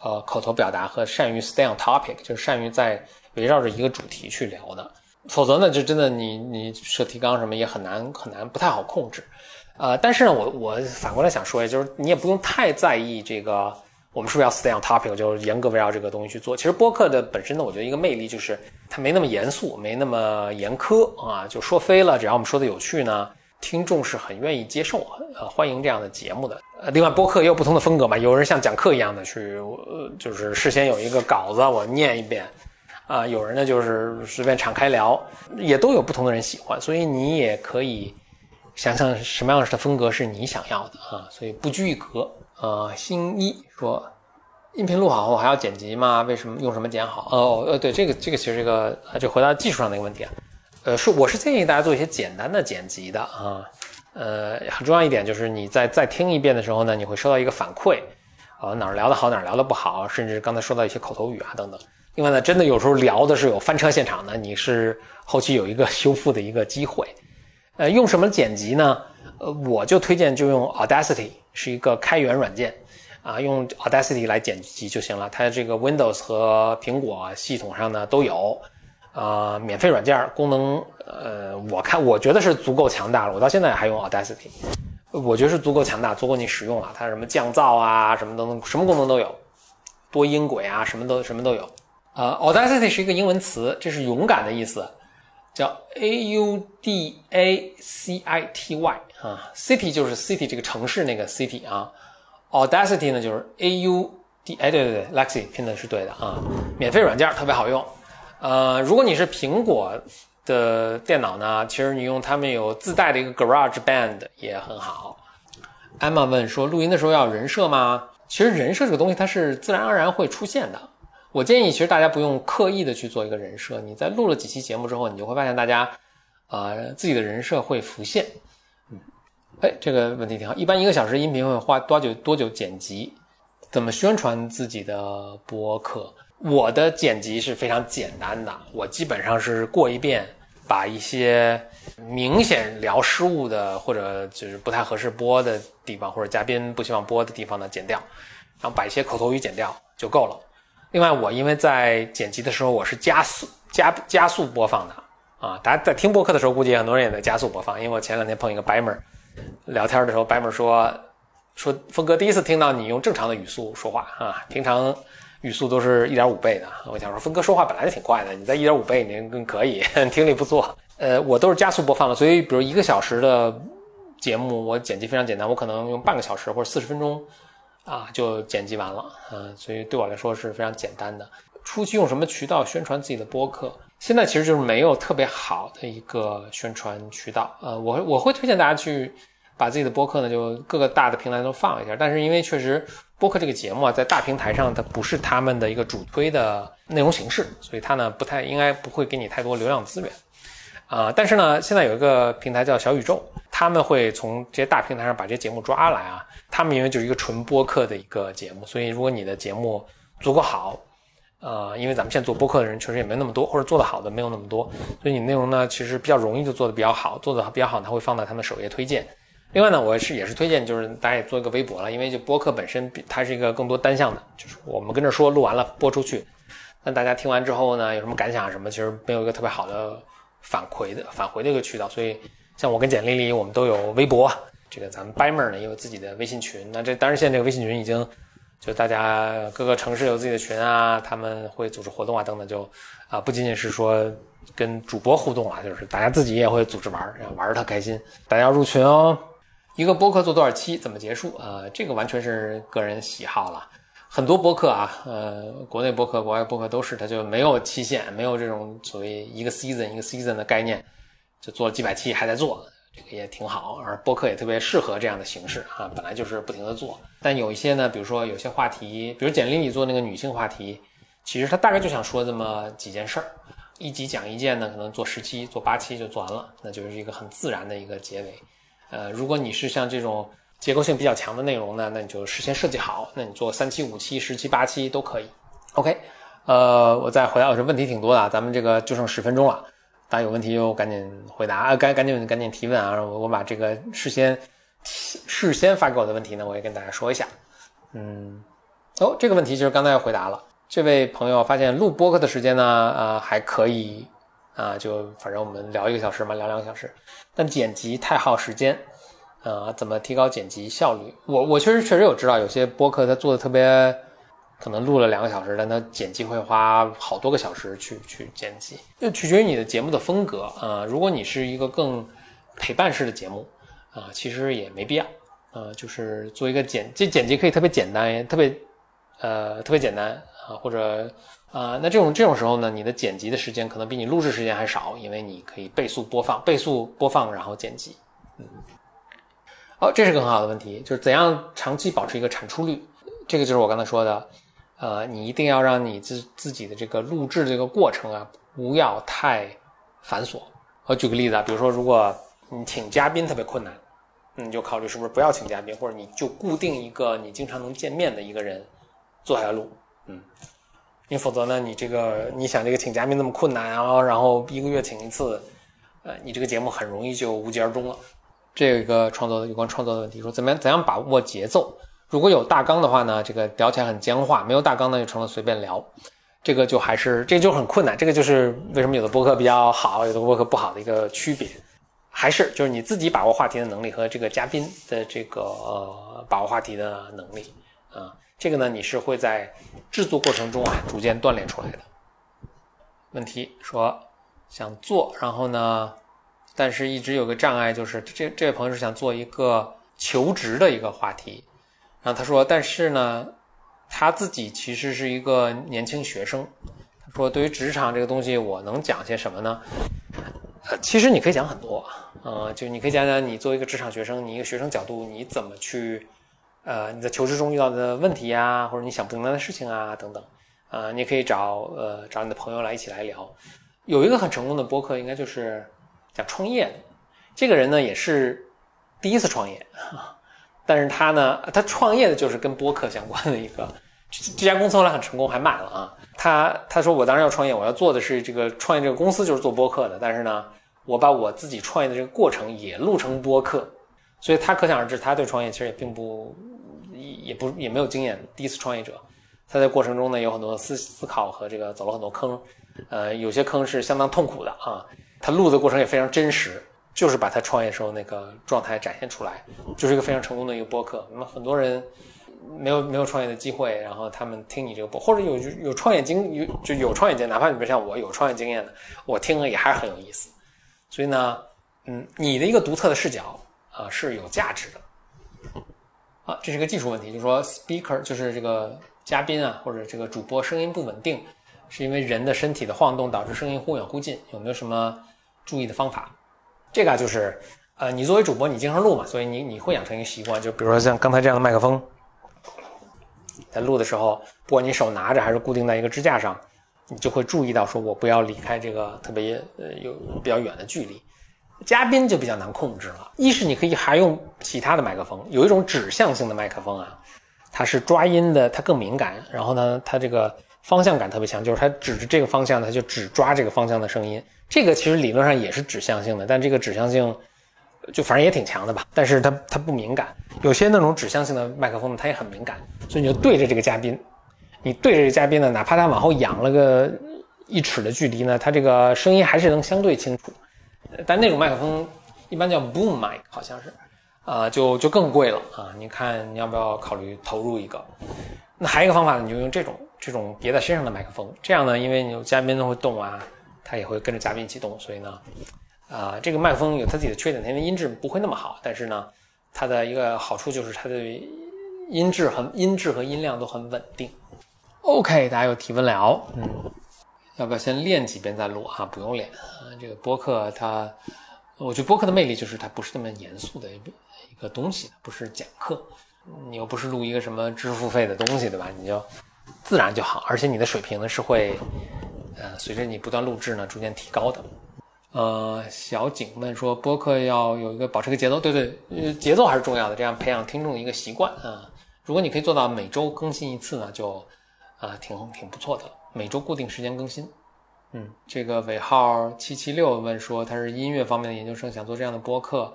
呃，口头表达和善于 stay on topic，就是善于在围绕着一个主题去聊的，否则呢，就真的你你设提纲什么也很难很难，不太好控制。呃，但是呢，我我反过来想说，就是你也不用太在意这个，我们是不是要 stay on topic，就是严格围绕这个东西去做。其实播客的本身呢，我觉得一个魅力就是它没那么严肃，没那么严苛啊，就说飞了，只要我们说的有趣呢。听众是很愿意接受、呃欢迎这样的节目的。呃，另外播客也有不同的风格嘛，有人像讲课一样的去，呃，就是事先有一个稿子我念一遍，啊，有人呢就是随便敞开聊，也都有不同的人喜欢，所以你也可以想想什么样的风格是你想要的啊，所以不拘一格。呃，新一说，音频录好后还要剪辑吗？为什么用什么剪好？哦，呃，对，这个这个其实这个就回答技术上的一个问题啊。呃，是我是建议大家做一些简单的剪辑的啊，呃，很重要一点就是你在再听一遍的时候呢，你会收到一个反馈，啊哪儿聊得好哪儿聊得不好，甚至刚才说到一些口头语啊等等。另外呢，真的有时候聊的是有翻车现场的，你是后期有一个 修复的一个机会。呃，用什么剪辑呢？呃，我就推荐就用 Audacity，是一个开源软件，啊，用 Audacity 来剪辑就行了。它这个 Windows 和苹果系统上呢都有。啊，免费软件功能，呃，我看我觉得是足够强大了。我到现在还用 Audacity，我觉得是足够强大，足够你使用了。它什么降噪啊，什么等等，什么功能都有，多音轨啊，什么都什么都有。呃，Audacity 是一个英文词，这是勇敢的意思，叫 A U D A C I T Y 啊，City 就是 City 这个城市那个 City 啊，Audacity 呢就是 A U D，哎对对对，Lexi 拼的是对的啊，免费软件特别好用。呃，如果你是苹果的电脑呢，其实你用他们有自带的一个 Garage Band 也很好。Emma 问说，录音的时候要人设吗？其实人设这个东西它是自然而然会出现的。我建议，其实大家不用刻意的去做一个人设。你在录了几期节目之后，你就会发现大家，呃，自己的人设会浮现。哎，这个问题挺好。一般一个小时音频会花多久？多久剪辑？怎么宣传自己的播客？我的剪辑是非常简单的，我基本上是过一遍，把一些明显聊失误的或者就是不太合适播的地方，或者嘉宾不希望播的地方呢剪掉，然后把一些口头语剪掉就够了。另外，我因为在剪辑的时候，我是加速加加速播放的啊。大家在听播客的时候，估计很多人也在加速播放。因为我前两天碰一个白门聊天的时候，白门说说峰哥第一次听到你用正常的语速说话啊，平常语速都是一点五倍的。我想说，峰哥说话本来就挺快的，你在一点五倍，您更可以 听力不错。呃，我都是加速播放的，所以比如一个小时的节目，我剪辑非常简单，我可能用半个小时或者四十分钟。啊，就剪辑完了，嗯，所以对我来说是非常简单的。初期用什么渠道宣传自己的播客？现在其实就是没有特别好的一个宣传渠道。呃，我我会推荐大家去把自己的播客呢，就各个大的平台都放一下。但是因为确实播客这个节目啊，在大平台上它不是他们的一个主推的内容形式，所以它呢不太应该不会给你太多流量资源。啊，但是呢，现在有一个平台叫小宇宙，他们会从这些大平台上把这些节目抓来啊。他们因为就是一个纯播客的一个节目，所以如果你的节目足够好，呃，因为咱们现在做播客的人确实也没那么多，或者做得好的没有那么多，所以你内容呢其实比较容易就做得比较好，做得比较好，它会放在他们首页推荐。另外呢，我是也是推荐，就是大家也做一个微博了，因为就播客本身它是一个更多单向的，就是我们跟这说录完了播出去，那大家听完之后呢有什么感想什么，其实没有一个特别好的。反馈的返回的一个渠道，所以像我跟简丽丽，我们都有微博。这个咱们 b 妹 m 呢也有自己的微信群。那这当然现在这个微信群已经就大家各个城市有自己的群啊，他们会组织活动啊等等，就啊不仅仅是说跟主播互动啊，就是大家自己也会组织玩，玩的特开心。大家要入群哦。一个播客做多少期，怎么结束啊？这个完全是个人喜好了。很多播客啊，呃，国内播客、国外播客都是，它就没有期限，没有这种所谓一个 season 一个 season 的概念，就做了几百期还在做，这个也挺好。而播客也特别适合这样的形式啊，本来就是不停的做。但有一些呢，比如说有些话题，比如简历里做那个女性话题，其实他大概就想说这么几件事儿，一集讲一件呢，可能做十期、做八期就做完了，那就是一个很自然的一个结尾。呃，如果你是像这种。结构性比较强的内容呢，那你就事先设计好，那你做三期、五期、十期、八期都可以。OK，呃，我再回答，这问题挺多的，咱们这个就剩十分钟了，大家有问题就赶紧回答啊，赶赶紧赶紧提问啊，我我把这个事先事先发给我的问题呢，我也跟大家说一下。嗯，哦，这个问题其实刚才回答了，这位朋友发现录播客的时间呢，啊还可以啊，就反正我们聊一个小时嘛，聊两个小时，但剪辑太耗时间。呃，怎么提高剪辑效率？我我确实确实有知道，有些播客他做的特别，可能录了两个小时，但他剪辑会花好多个小时去去剪辑，就取决于你的节目的风格啊。如果你是一个更陪伴式的节目啊，其实也没必要啊，就是做一个剪，这剪辑可以特别简单，特别呃特别简单啊，或者啊，那这种这种时候呢，你的剪辑的时间可能比你录制时间还少，因为你可以倍速播放，倍速播放然后剪辑，嗯。哦，这是个很好的问题，就是怎样长期保持一个产出率？这个就是我刚才说的，呃，你一定要让你自自己的这个录制这个过程啊，不要太繁琐。我举个例子啊，比如说，如果你请嘉宾特别困难，你就考虑是不是不要请嘉宾，或者你就固定一个你经常能见面的一个人坐下来录，嗯，你否则呢，你这个你想这个请嘉宾那么困难啊，然后一个月请一次，呃，你这个节目很容易就无疾而终了。这有一个创作的有关创作的问题，说怎么样怎样把握节奏？如果有大纲的话呢，这个聊起来很僵化；没有大纲呢，就成了随便聊。这个就还是这就很困难。这个就是为什么有的播客比较好，有的播客不好的一个区别。还是就是你自己把握话题的能力和这个嘉宾的这个呃把握话题的能力啊，这个呢你是会在制作过程中啊逐渐锻炼出来的。问题说想做，然后呢，但是一直有个障碍，就是这这位朋友是想做一个求职的一个话题，然后他说，但是呢，他自己其实是一个年轻学生，他说对于职场这个东西，我能讲些什么呢？其实你可以讲很多，呃，就你可以讲讲你作为一个职场学生，你一个学生角度，你怎么去，呃，你在求职中遇到的问题呀，或者你想不明白的事情啊，等等。呃，你可以找呃找你的朋友来一起来聊。有一个很成功的播客，应该就是讲创业的。这个人呢也是第一次创业，但是他呢，他创业的就是跟播客相关的一个这这家公司后来很成功，还买了啊。他他说我当然要创业，我要做的是这个创业这个公司就是做播客的，但是呢，我把我自己创业的这个过程也录成播客，所以他可想而知，他对创业其实也并不也不也没有经验，第一次创业者。他在过程中呢有很多思思考和这个走了很多坑，呃，有些坑是相当痛苦的啊。他录的过程也非常真实，就是把他创业时候那个状态展现出来，就是一个非常成功的一个播客。那么很多人没有没有创业的机会，然后他们听你这个播，或者有有创业经有就有创业经验，哪怕你比如像我有创业经验的，我听了也还是很有意思。所以呢，嗯，你的一个独特的视角啊是有价值的。啊，这是个技术问题，就是说 speaker 就是这个。嘉宾啊，或者这个主播声音不稳定，是因为人的身体的晃动导致声音忽远忽近，有没有什么注意的方法？这个就是，呃，你作为主播，你经常录嘛，所以你你会养成一个习惯，就比如说像刚才这样的麦克风，在录的时候，不管你手拿着还是固定在一个支架上，你就会注意到，说我不要离开这个特别呃有比较远的距离。嘉宾就比较难控制了，一是你可以还用其他的麦克风，有一种指向性的麦克风啊。它是抓音的，它更敏感。然后呢，它这个方向感特别强，就是它指着这个方向，它就只抓这个方向的声音。这个其实理论上也是指向性的，但这个指向性就反正也挺强的吧。但是它它不敏感。有些那种指向性的麦克风呢，它也很敏感，所以你就对着这个嘉宾，你对着这个嘉宾呢，哪怕他往后仰了个一尺的距离呢，它这个声音还是能相对清楚。但那种麦克风一般叫 boom mic，好像是。啊，就就更贵了啊！你看你要不要考虑投入一个？那还有一个方法呢，你就用这种这种别在身上的麦克风。这样呢，因为你嘉宾都会动啊，它也会跟着嘉宾一起动，所以呢，啊，这个麦克风有它自己的缺点，它的音质不会那么好。但是呢，它的一个好处就是它的音质很音质和音量都很稳定。OK，大家有提问了，嗯，要不要先练几遍再录啊？不用练啊，这个播客它。我觉得播客的魅力就是它不是那么严肃的一个东西，不是讲课，你又不是录一个什么知识付费的东西，对吧？你就自然就好，而且你的水平呢是会，呃，随着你不断录制呢逐渐提高的。呃，小景问说播客要有一个保持个节奏，对对，呃节奏还是重要的，这样培养听众的一个习惯啊。如果你可以做到每周更新一次呢，就啊挺挺不错的，每周固定时间更新。嗯，这个尾号七七六问说他是音乐方面的研究生，想做这样的播客，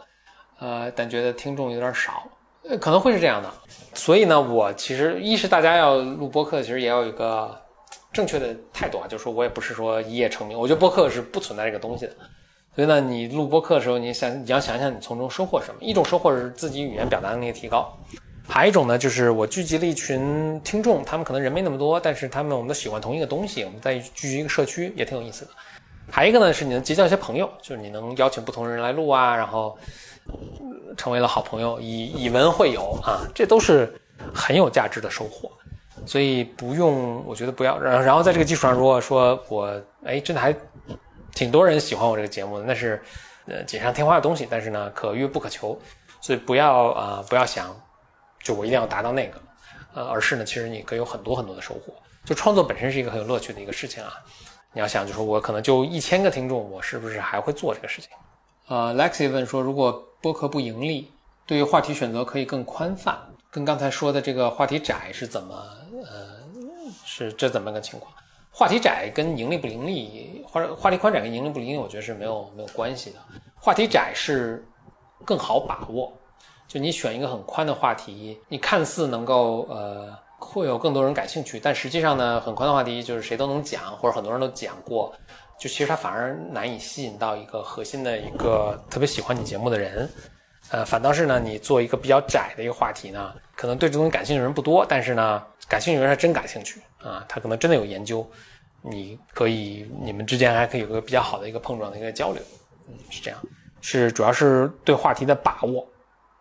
呃，但觉得听众有点少，可能会是这样的。所以呢，我其实一是大家要录播客，其实也要有一个正确的态度啊，就是说我也不是说一夜成名，我觉得播客是不存在这个东西的。所以呢，你录播客的时候，你想你要想想你从中收获什么，一种收获是自己语言表达能力提高。还有一种呢，就是我聚集了一群听众，他们可能人没那么多，但是他们我们都喜欢同一个东西，我们在聚集一个社区也挺有意思的。还有一个呢，是你能结交一些朋友，就是你能邀请不同人来录啊，然后成为了好朋友，以以文会友啊，这都是很有价值的收获。所以不用，我觉得不要。然然后在这个基础上，如果说我哎真的还挺多人喜欢我这个节目的，那是呃锦上添花的东西，但是呢可遇不可求，所以不要啊不要想。就我一定要达到那个，呃，而是呢，其实你可以有很多很多的收获。就创作本身是一个很有乐趣的一个事情啊。你要想，就说我可能就一千个听众，我是不是还会做这个事情？呃，Lexi 问说，如果播客不盈利，对于话题选择可以更宽泛，跟刚才说的这个话题窄是怎么，呃，是这怎么个情况？话题窄跟盈利不盈利，或者话题宽窄跟盈利不盈利，我觉得是没有没有关系的。话题窄是更好把握。就你选一个很宽的话题，你看似能够呃会有更多人感兴趣，但实际上呢，很宽的话题就是谁都能讲，或者很多人都讲过，就其实它反而难以吸引到一个核心的一个特别喜欢你节目的人。呃，反倒是呢，你做一个比较窄的一个话题呢，可能对这东西感兴趣的人不多，但是呢，感兴趣的人还真感兴趣啊，他可能真的有研究，你可以你们之间还可以有个比较好的一个碰撞的一个交流，嗯，是这样，是主要是对话题的把握，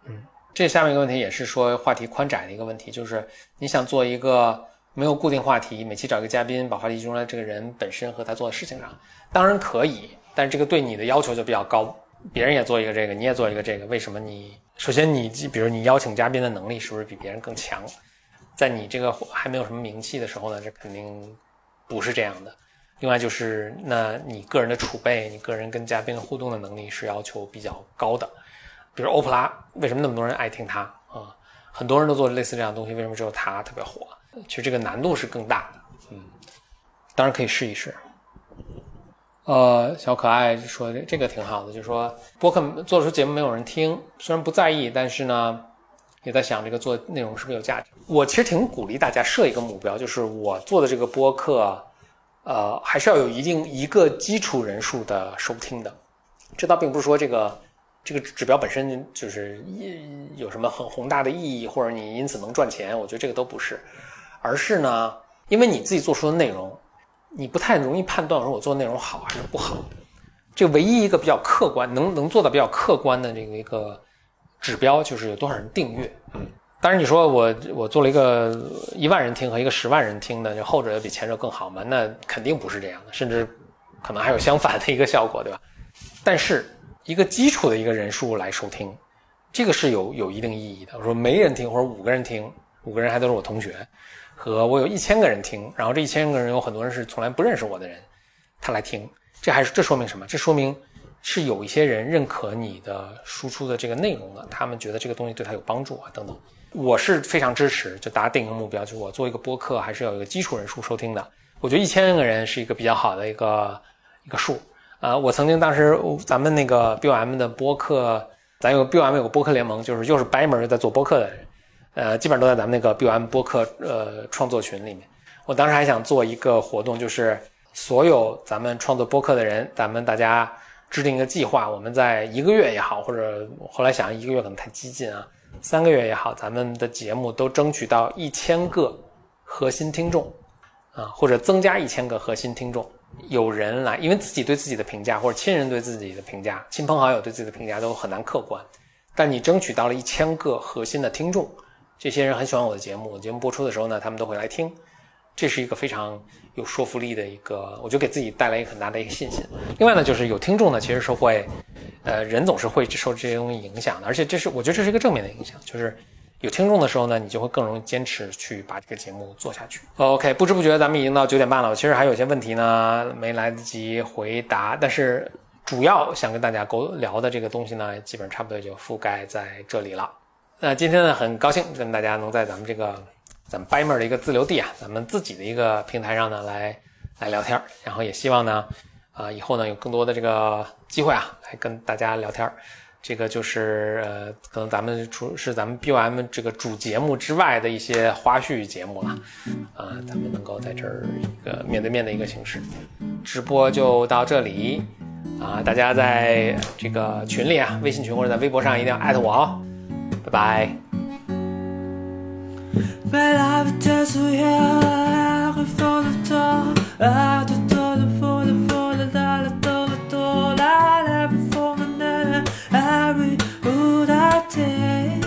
嗯，这下面一个问题也是说话题宽窄的一个问题，就是你想做一个没有固定话题，每期找一个嘉宾，把话题集中在这个人本身和他做的事情上，当然可以，但是这个对你的要求就比较高。别人也做一个这个，你也做一个这个，为什么你首先你比如你邀请嘉宾的能力是不是比别人更强？在你这个还没有什么名气的时候呢，这肯定不是这样的。另外就是，那你个人的储备，你个人跟嘉宾的互动的能力是要求比较高的。比如欧普拉，为什么那么多人爱听他啊？很多人都做类似这样的东西，为什么只有他特别火？其实这个难度是更大的。嗯，当然可以试一试。呃，小可爱说这个挺好的，就说播客做出节目没有人听，虽然不在意，但是呢，也在想这个做内容是不是有价值。我其实挺鼓励大家设一个目标，就是我做的这个播客，呃，还是要有一定一个基础人数的收听的。这倒并不是说这个这个指标本身就是有什么很宏大的意义，或者你因此能赚钱，我觉得这个都不是，而是呢，因为你自己做出的内容。你不太容易判断说我做的内容好还是不好，这唯一一个比较客观能能做到比较客观的这个一个指标就是有多少人订阅。嗯，当然你说我我做了一个一万人听和一个十万人听的，这后者要比前者更好吗？那肯定不是这样的，甚至可能还有相反的一个效果，对吧？但是一个基础的一个人数来收听，这个是有有一定意义的。我说没人听或者五个人听，五个人还都是我同学。和我有一千个人听，然后这一千个人有很多人是从来不认识我的人，他来听，这还是这说明什么？这说明是有一些人认可你的输出的这个内容的，他们觉得这个东西对他有帮助啊等等。我是非常支持，就大家定一个目标，就是我做一个播客还是要有一个基础人数收听的。我觉得一千个人是一个比较好的一个一个数。呃，我曾经当时咱们那个 B O M 的播客，咱有 B O M 有个播客联盟，就是又是白门在做播客的人。呃，基本上都在咱们那个 B O M 播客呃创作群里面。我当时还想做一个活动，就是所有咱们创作播客的人，咱们大家制定一个计划，我们在一个月也好，或者后来想一个月可能太激进啊，三个月也好，咱们的节目都争取到一千个核心听众啊，或者增加一千个核心听众，有人来，因为自己对自己的评价或者亲人对自己的评价，亲朋好友对自己的评价都很难客观，但你争取到了一千个核心的听众。这些人很喜欢我的节目，节目播出的时候呢，他们都会来听，这是一个非常有说服力的一个，我就给自己带来一个很大的一个信心。另外呢，就是有听众呢，其实是会，呃，人总是会受这些东西影响的，而且这是我觉得这是一个正面的影响，就是有听众的时候呢，你就会更容易坚持去把这个节目做下去。OK，不知不觉咱们已经到九点半了，我其实还有些问题呢没来得及回答，但是主要想跟大家沟聊的这个东西呢，基本上差不多就覆盖在这里了。那今天呢，很高兴跟大家能在咱们这个咱们 Bimer 的一个自留地啊，咱们自己的一个平台上呢来来聊天然后也希望呢，啊以后呢有更多的这个机会啊，来跟大家聊天这个就是呃，可能咱们除是咱们 BOM 这个主节目之外的一些花絮节目了，啊，咱们能够在这儿一个面对面的一个形式，直播就到这里啊，大家在这个群里啊，微信群或者在微博上一定要艾特我哦。Bye bye. Weil habe das woher vor der Tor, ah, du Tor, du vor der Vor, der da, der Tor, der Tor, la, la, before the night, every who that day.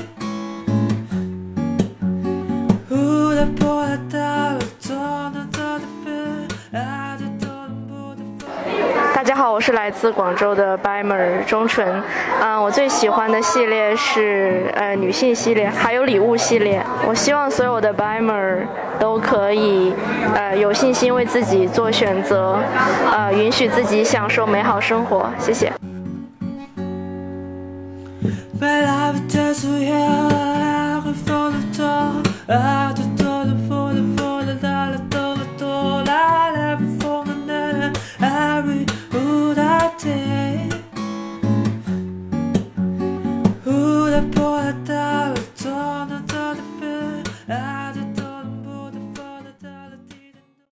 Who that boy that 好，我是来自广州的 Bimer 钟纯。嗯，我最喜欢的系列是呃女性系列，还有礼物系列。我希望所有的 Bimer 都可以呃有信心为自己做选择，呃允许自己享受美好生活。谢谢。protected.